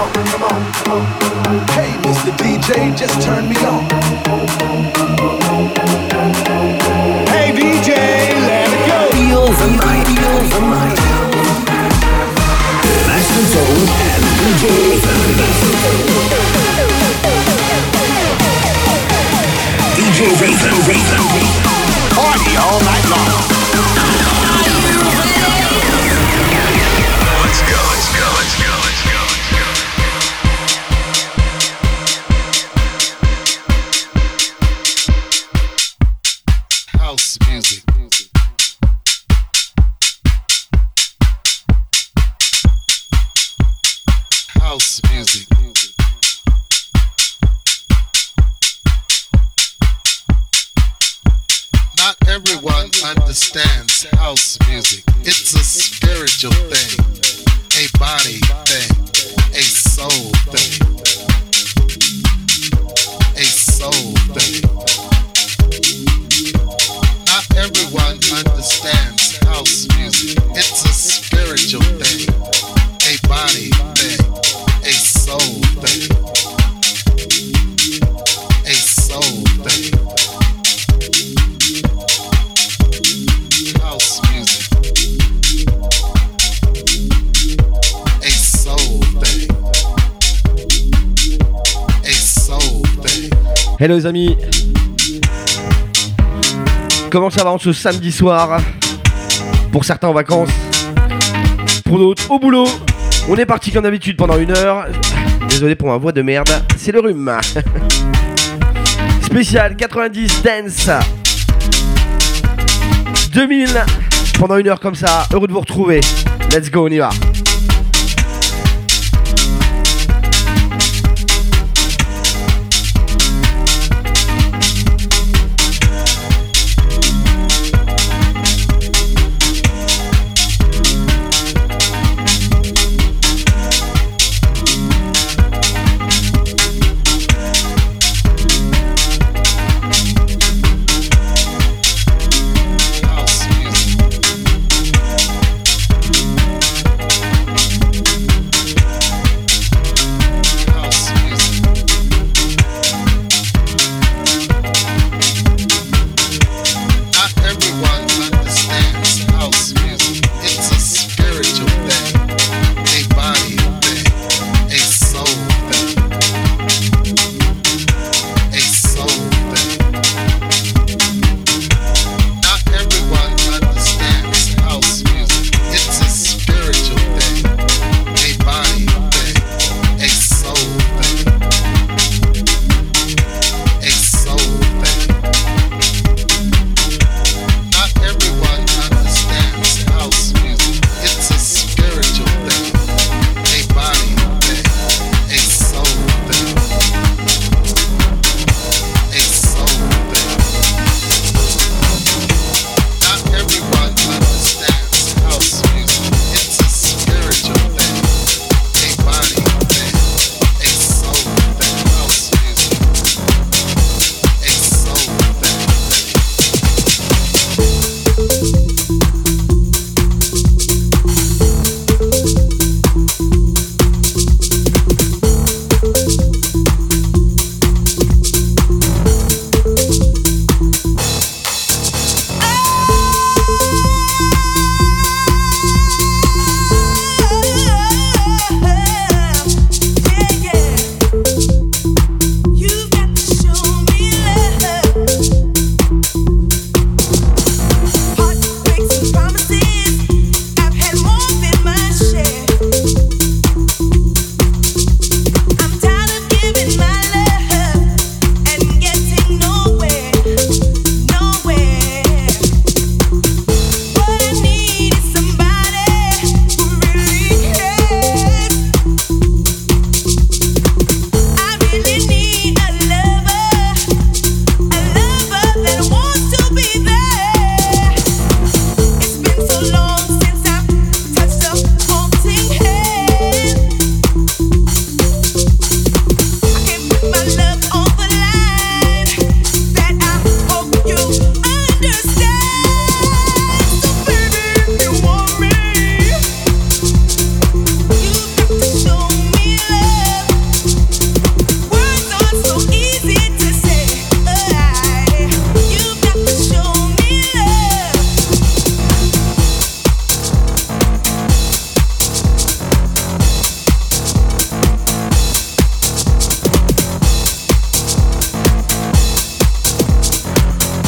Hey, Mr. DJ, just turn me on. Hey, DJ, let it go. Feel the night, feel the night. Master Zone and DJ DJ Raven, Raven. Party all night long. Hello les amis Comment ça va en ce samedi soir Pour certains en vacances, pour d'autres au boulot. On est parti comme d'habitude pendant une heure. Désolé pour ma voix de merde, c'est le rhume. Spécial 90 Dance 2000 pendant une heure comme ça. Heureux de vous retrouver. Let's go, on y va.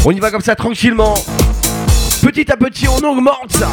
On y va comme ça tranquillement. Petit à petit, on augmente ça.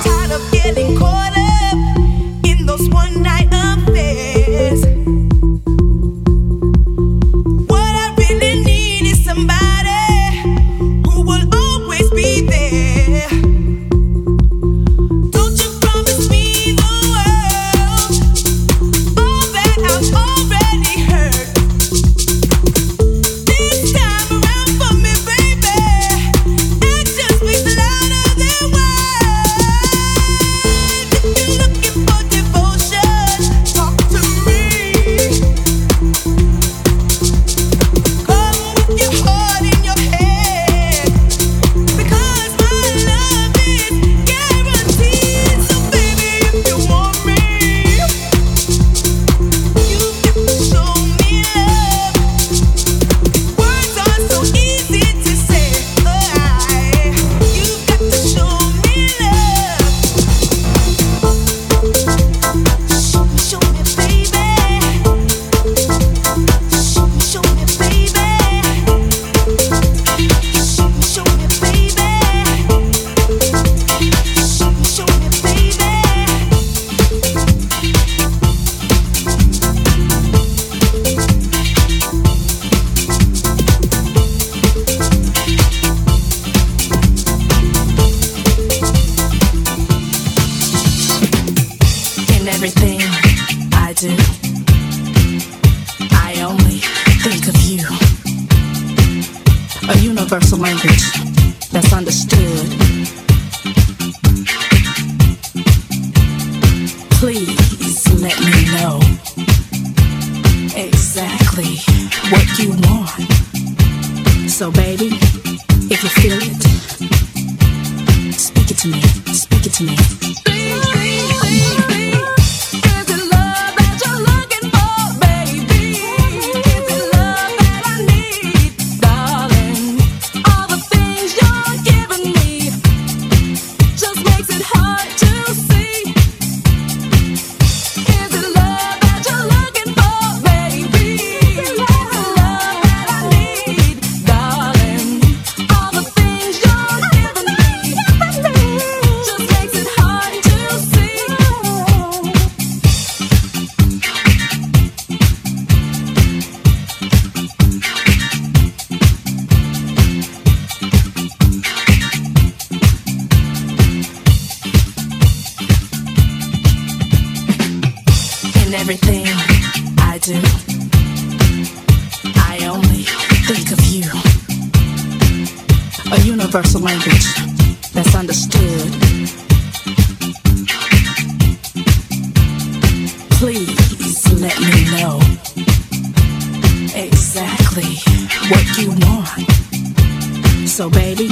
universal language that's understood. Please let me know exactly what you want. So, baby,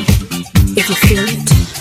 if you feel it,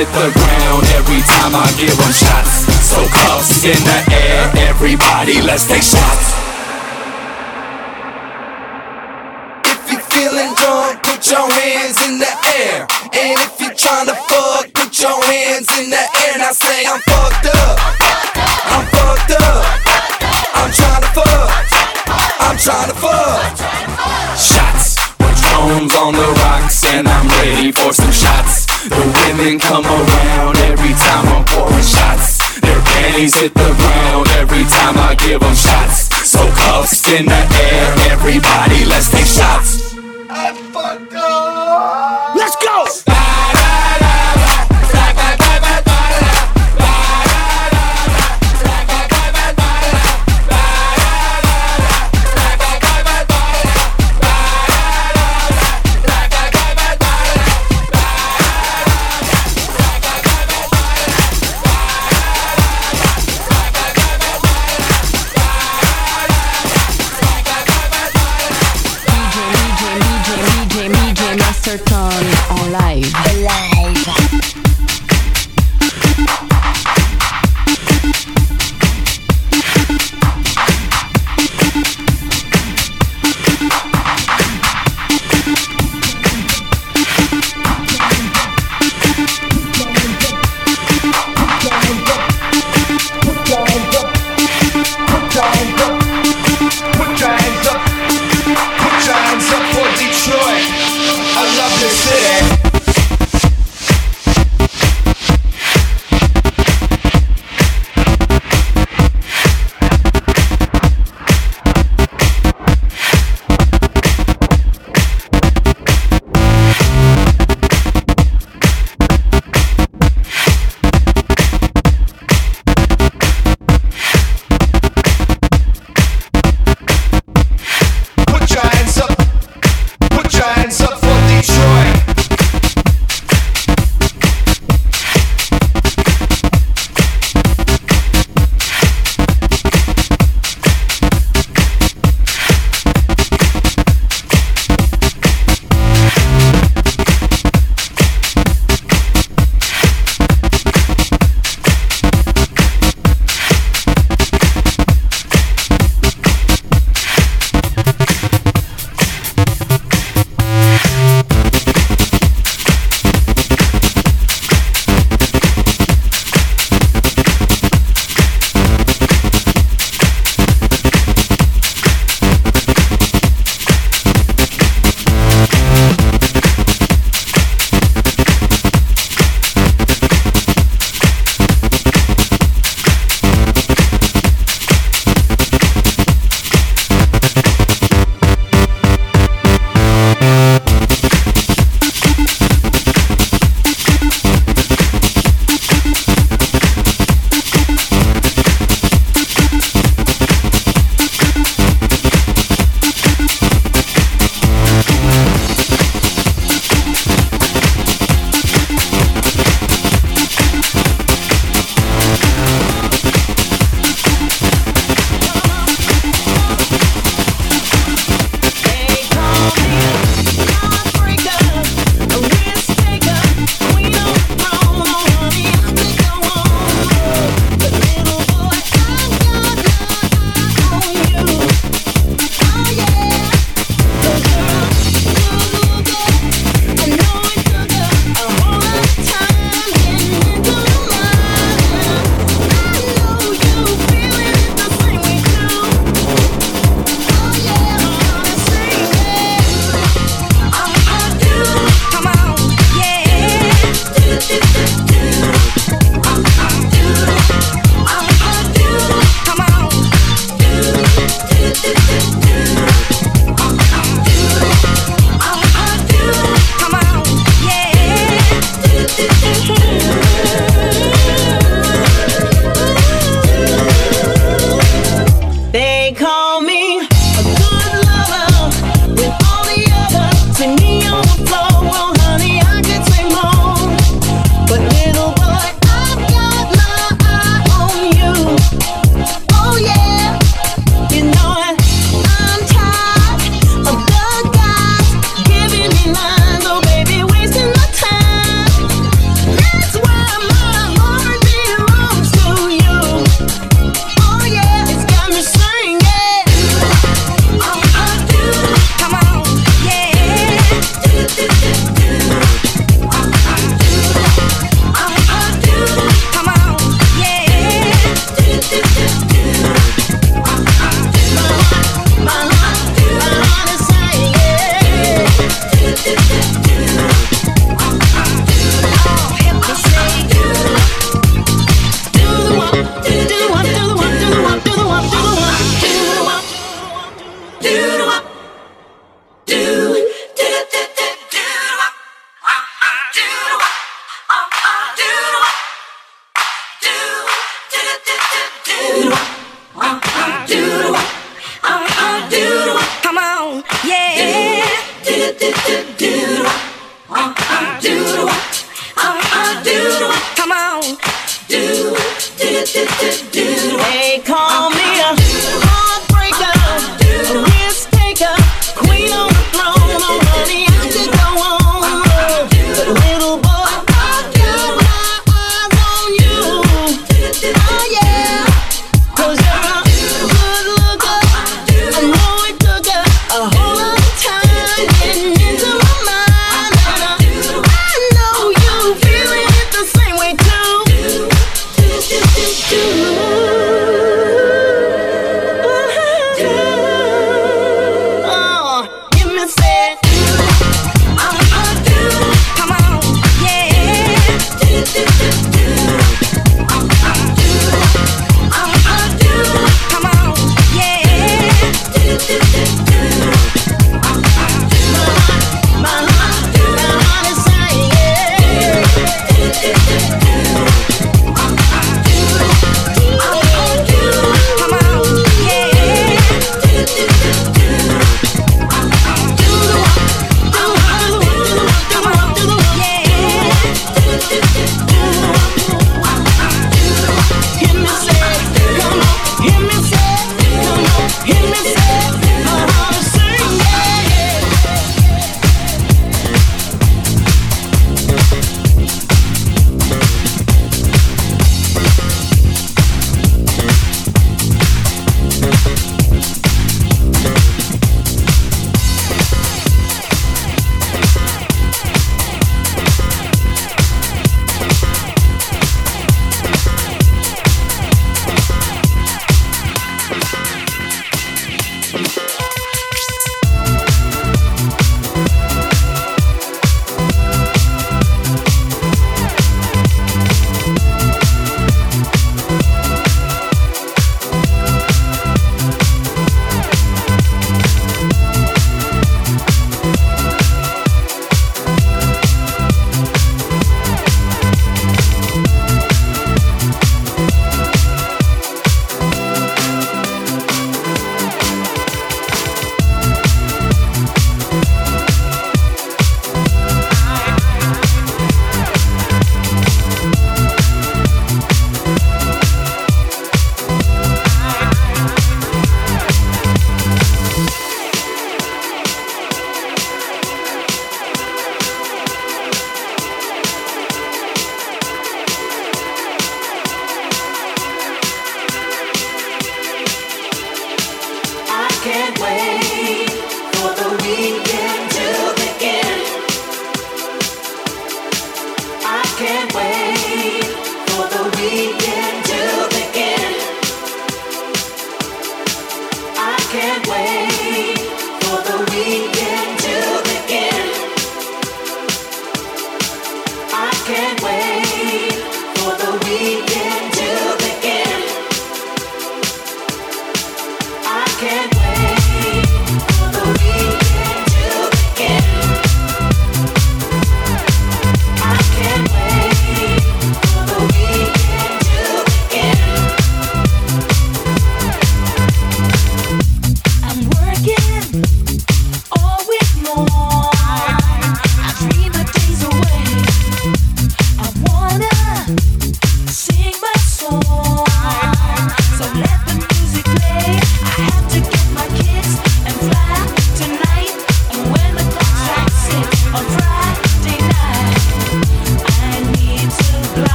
hit the ground every time I give them shots. So close in the air, everybody, let's take shots. come around every time I'm pouring shots. Their panties hit the ground every time I give them shots. So cuffs in the air, everybody, let's take shots.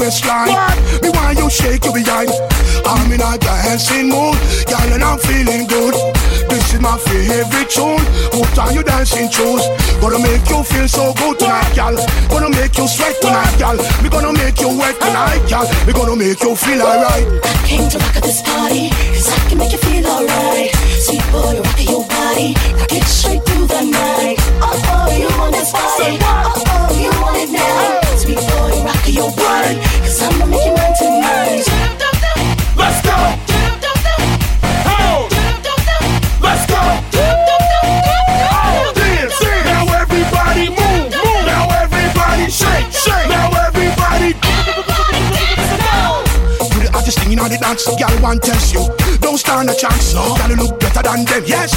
Waistline. Me want you shake your behind. I'm in a dancing mood, girl, and I'm feeling good. This is my favorite tune. Put on your dancing shoes. Gonna make you feel so good tonight, girl. Gonna make you sweat tonight, girl. We gonna make you wet tonight, girl. We gonna make you feel alright. Came to rock at this party, cause I can make you feel alright. Sweet boy, rock your body, rock it straight through the night. Oh, oh, you want this body? Oh, oh, you want it now? Sweet boy, rock your body, cause I'ma make you mine tonight. Let's go. Oh. Let's go. Oh, dance, dance. Now everybody move, move. Now everybody shake, shake. Now everybody. You the hottest thing in all the dance, girl want test you. Don't stand a chance, no. Girl you look better than them, yes.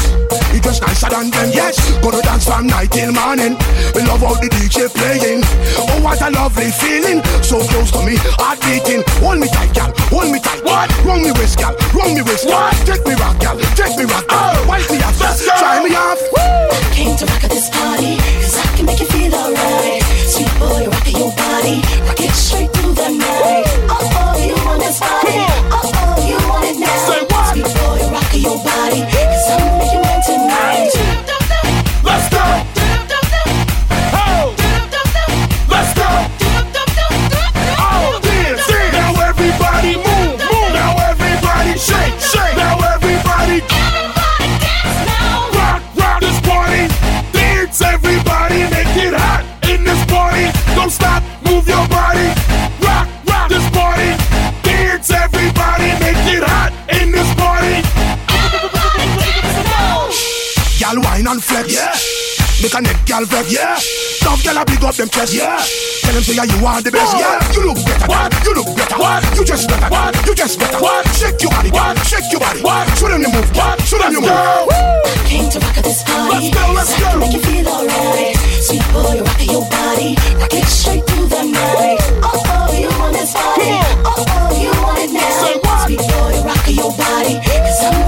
You dress nicer than them, yes. Gonna dance from night till morning. We love how the DJ playing. Oh what a lovely feeling, so close to me, heart beating. Hold me tight, girl, hold me tight. What? Run me waist, girl, run me waist. What? Take me rock, girl, take me rock, girl. Oh. Wipe me off, Let's go. try me off. Woo. Came to rock at this party, cause I can make you feel alright. Sweet boy, rock your body, rock it straight through the night. Oh, oh, you want this body? Oh, oh, you want it now? Say what? Sweet boy, rock your body, cause I'ma wine and flex. Yeah. Make a neck girl vex. Yeah. Tough girl a big up them chest. Yeah. Tell them say yeah, you are the best. What? Yeah. You look better. What? You look better. What? You just better. What? You just better. What? Shake your body. What? Shake your body. What? Show them you move. What? Show them you Let's move. go. Came to rock at this party. Let's go, let's so I can go. make you feel alright. Sweet boy, rock your body, rock it straight through the night. Oh, oh, you want this body? Come Oh, oh, you want it now? Say what? Sweet boy, rock your body, cause I'ma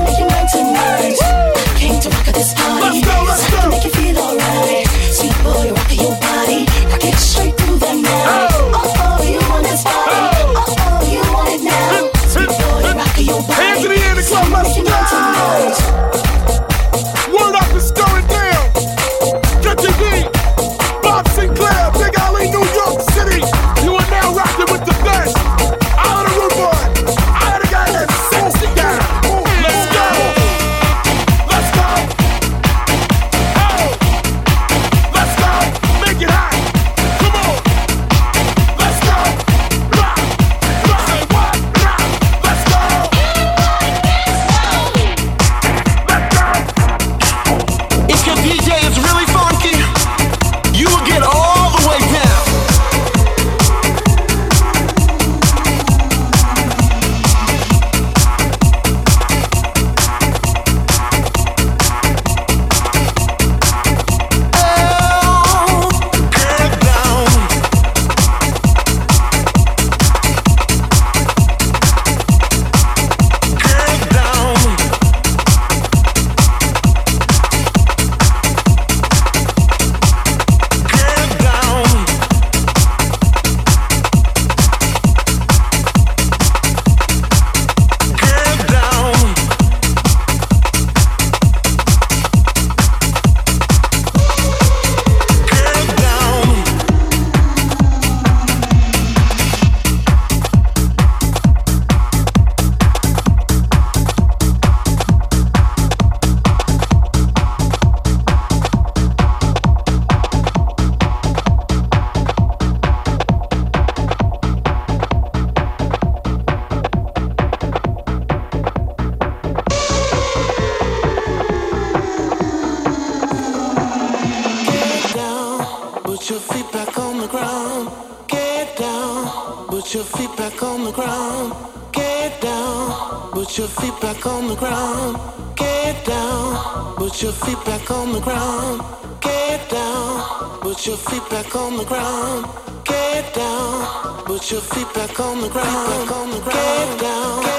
your feet back on the ground. Get down, put your feet back on the ground. Get down, put your feet back on the ground. Get down,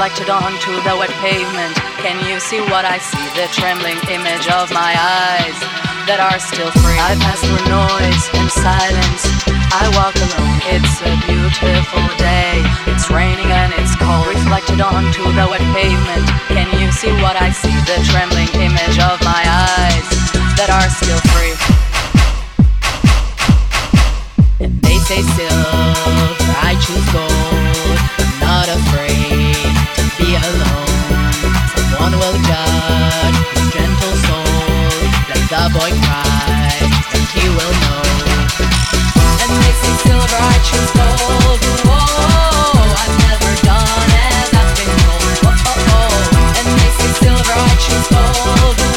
reflected onto the wet pavement. Can you see what I see? The trembling image of my eyes that are still free. I pass through noise and silence. I walk alone, it's a beautiful day. It's raining and it's cold, reflected onto the wet pavement. Can you see what I see? The trembling image of my eyes that are still free. They say silver, I choose gold. I'm not afraid judge his gentle soul. Let the boy cry, and he will know. And they say silver, I choose gold. Whoa, I've never done as I've been told. Oh, oh, oh. And they say silver, I choose gold.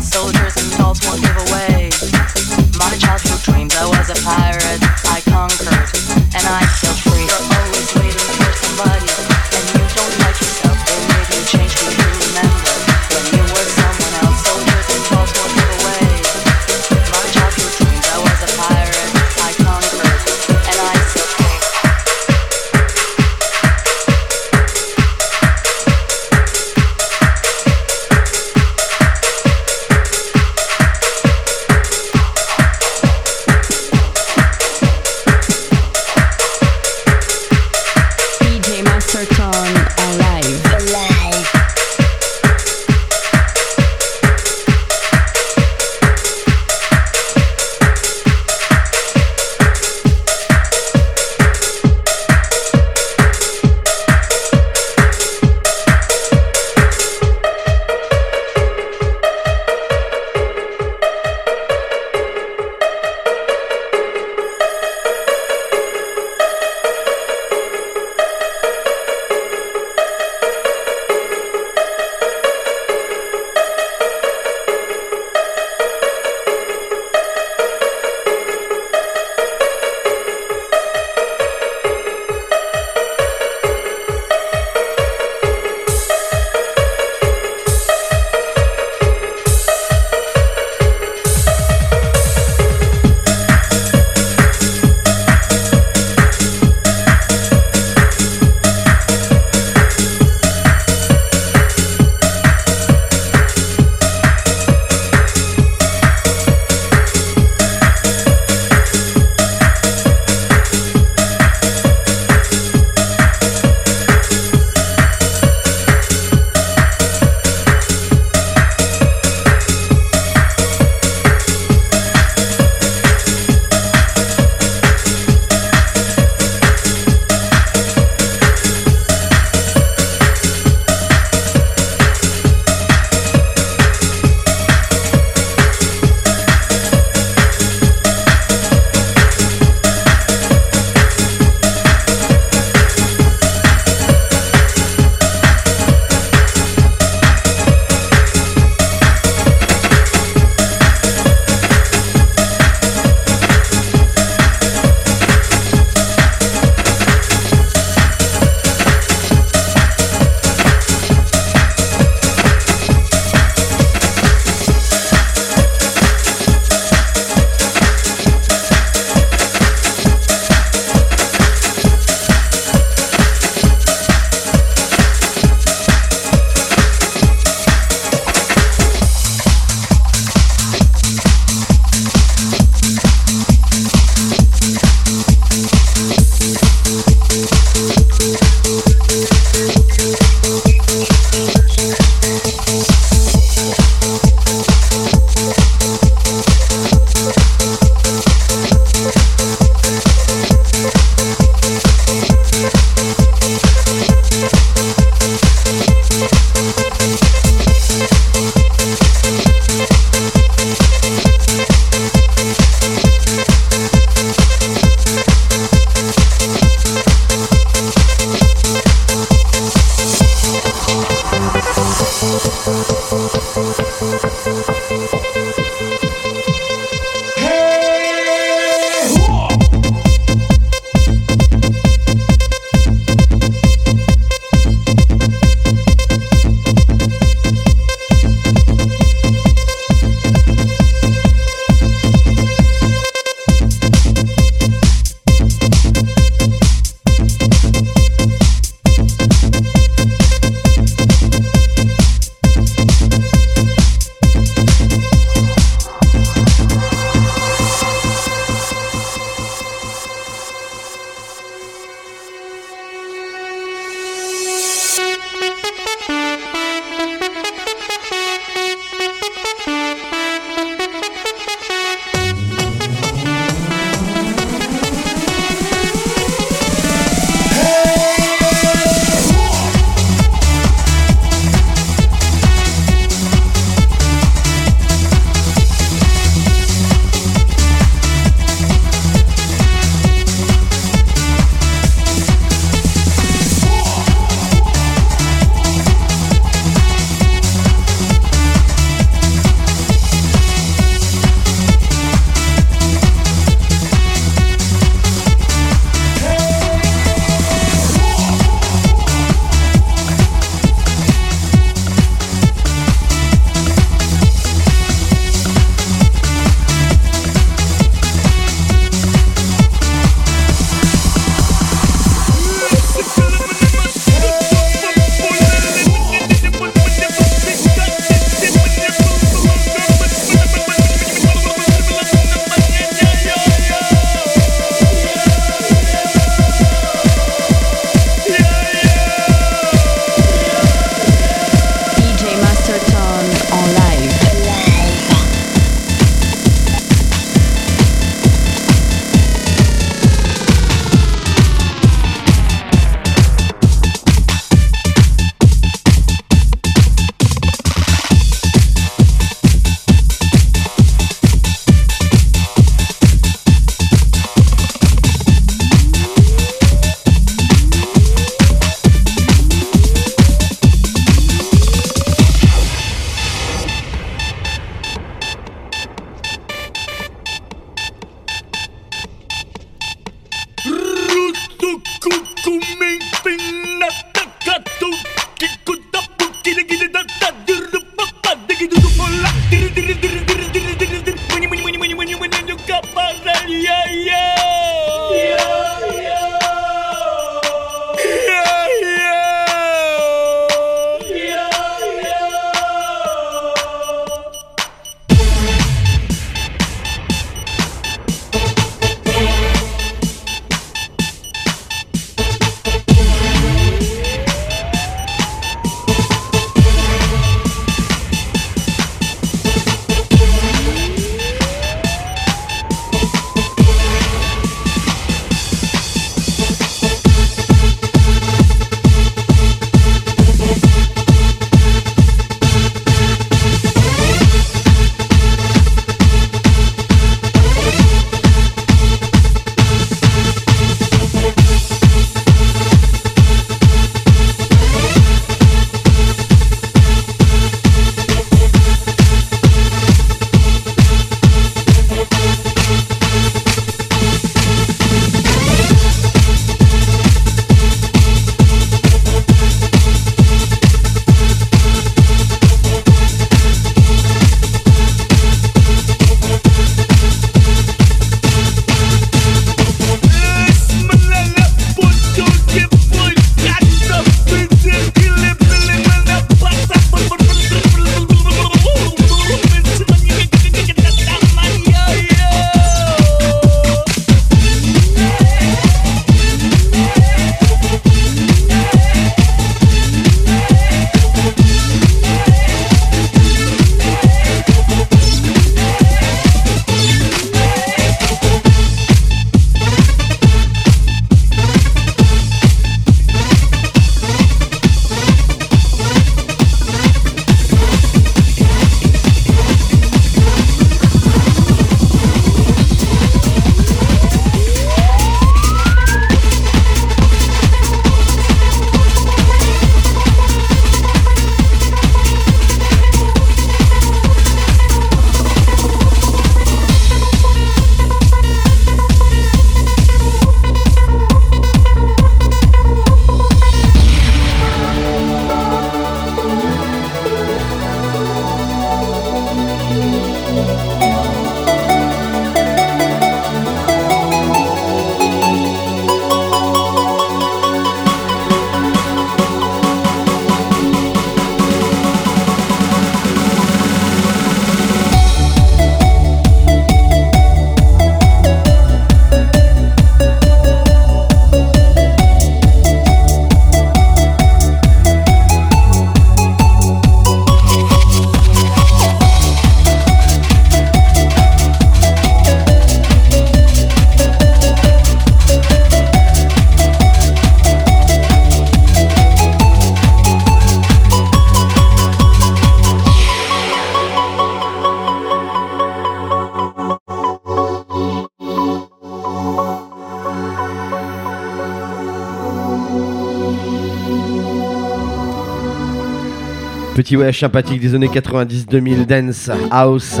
Petit voyage sympathique des années 90-2000, dance, house.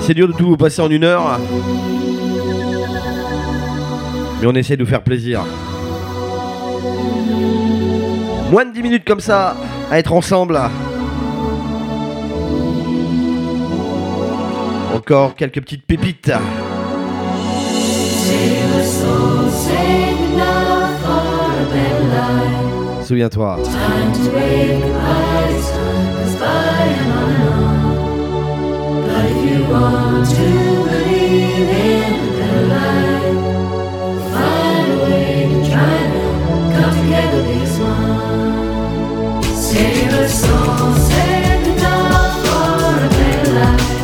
C'est dur de tout vous passer en une heure. Mais on essaie de vous faire plaisir. Moins de 10 minutes comme ça, à être ensemble. Encore quelques petites pépites. Souviens-toi. Save a soul, save enough for a life.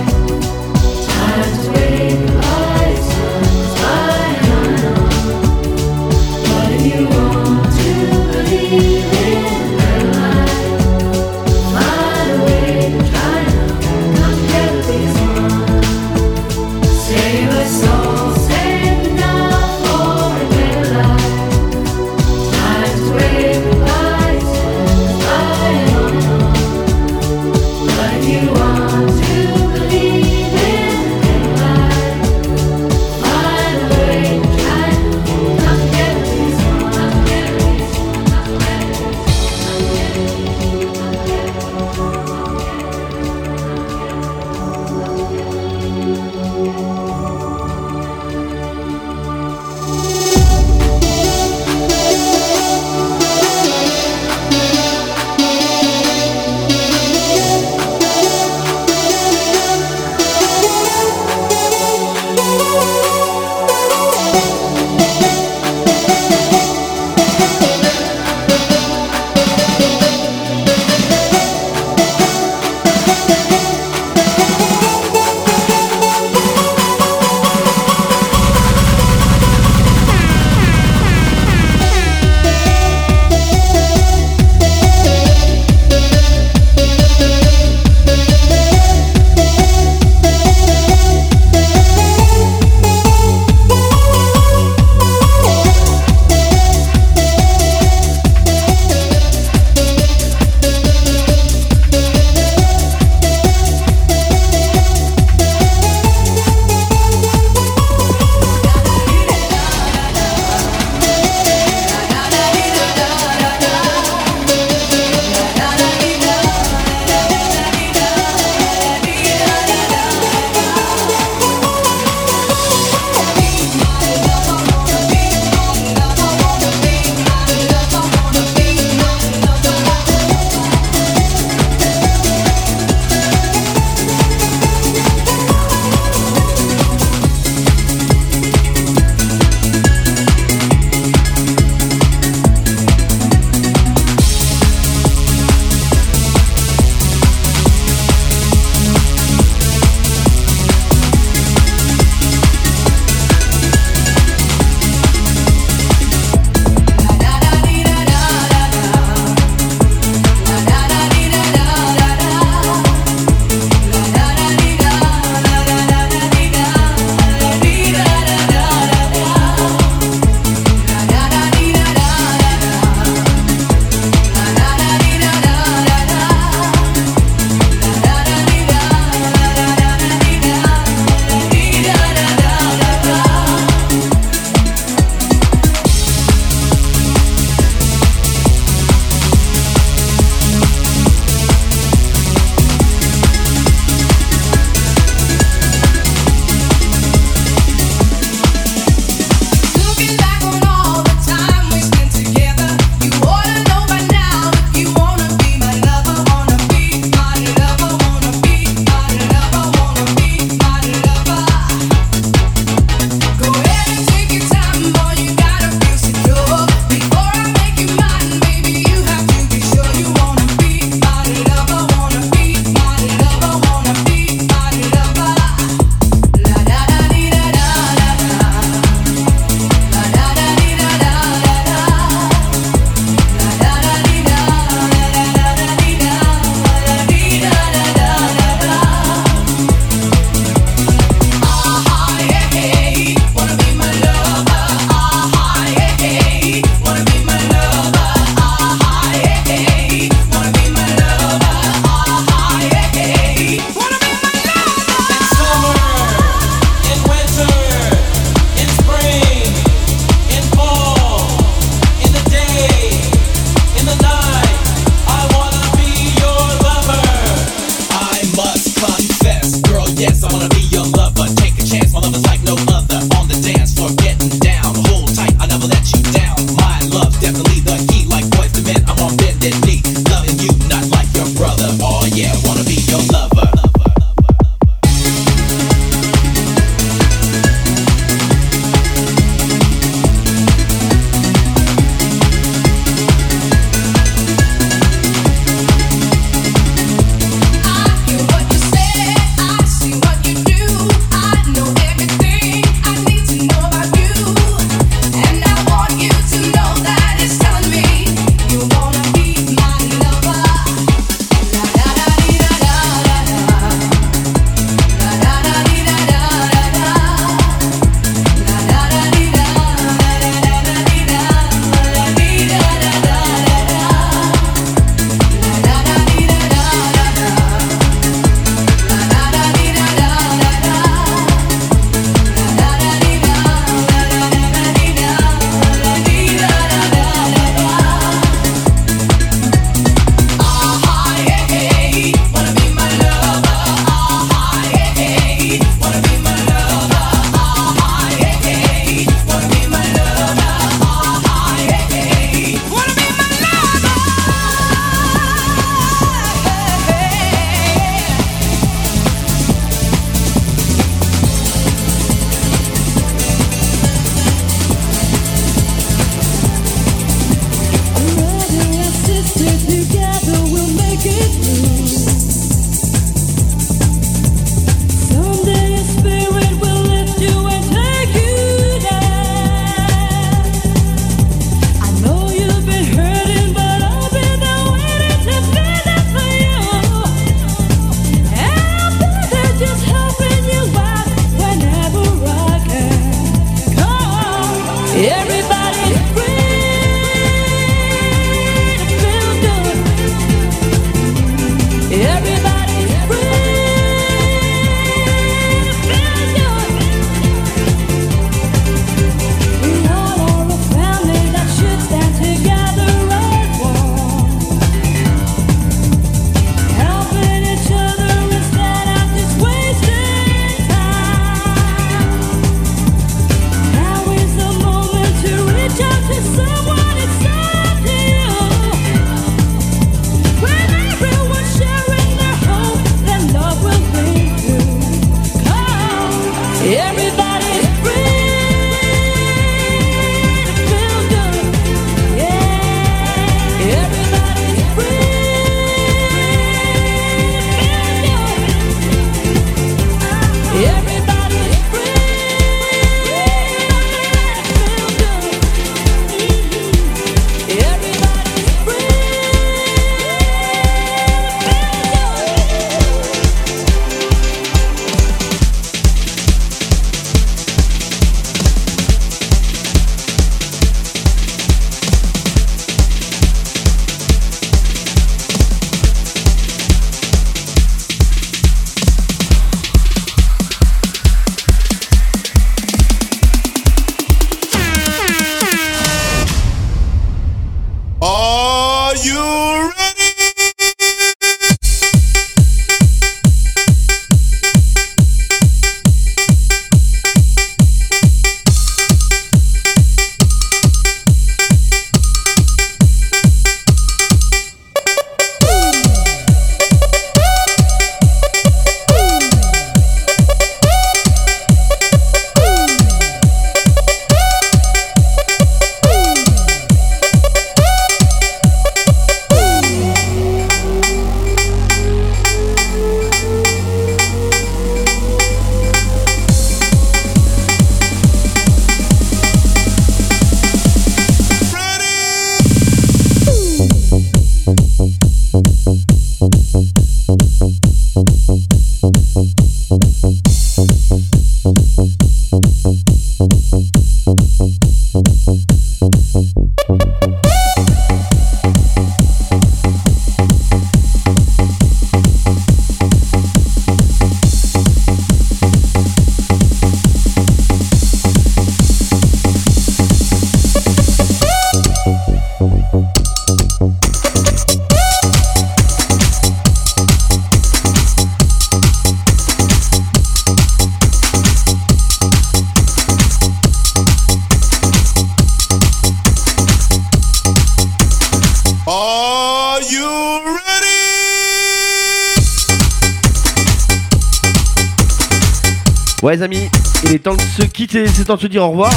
Ouais les amis, il est temps de se quitter, c'est temps de se dire au revoir.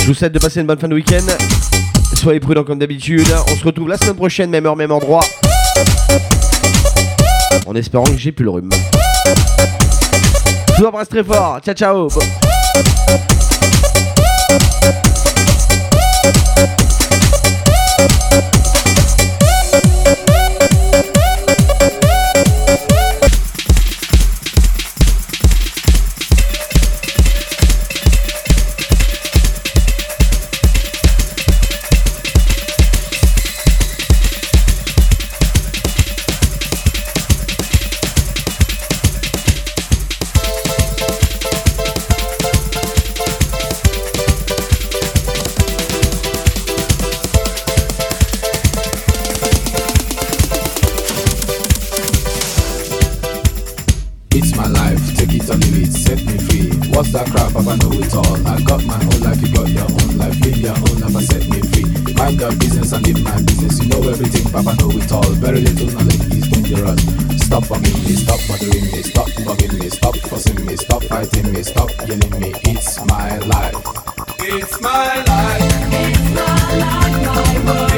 Je vous souhaite de passer une bonne fin de week-end. Soyez prudents comme d'habitude. On se retrouve la semaine prochaine, même heure, même endroit. En espérant que j'ai plus le rhume. Je vous embrasse très fort. Ciao ciao. Papa know it all. I got my own life, you got your own life. Live your own life and set me free. Mind your business and live my business. You know everything, Papa know it all. Very little knowledge is dangerous. Stop bugging me, stop bothering me, stop bugging me, stop fussing me, stop fighting me, stop yelling me. It's my life. It's my life. It's my life, my world.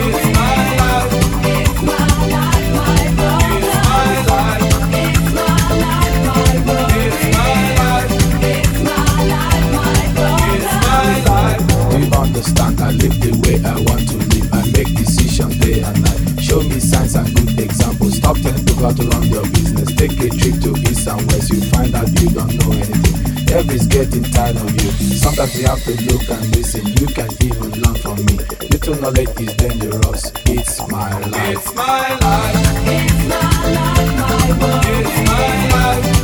Examples. Stop telling people to run your business. Take a trip to east and west. You find out you don't know anything. Everybody's getting tired of you. Sometimes you have to look and listen. You can even learn from me. Little knowledge is dangerous. It's my life. It's my life. It's my life, my world. It's my life.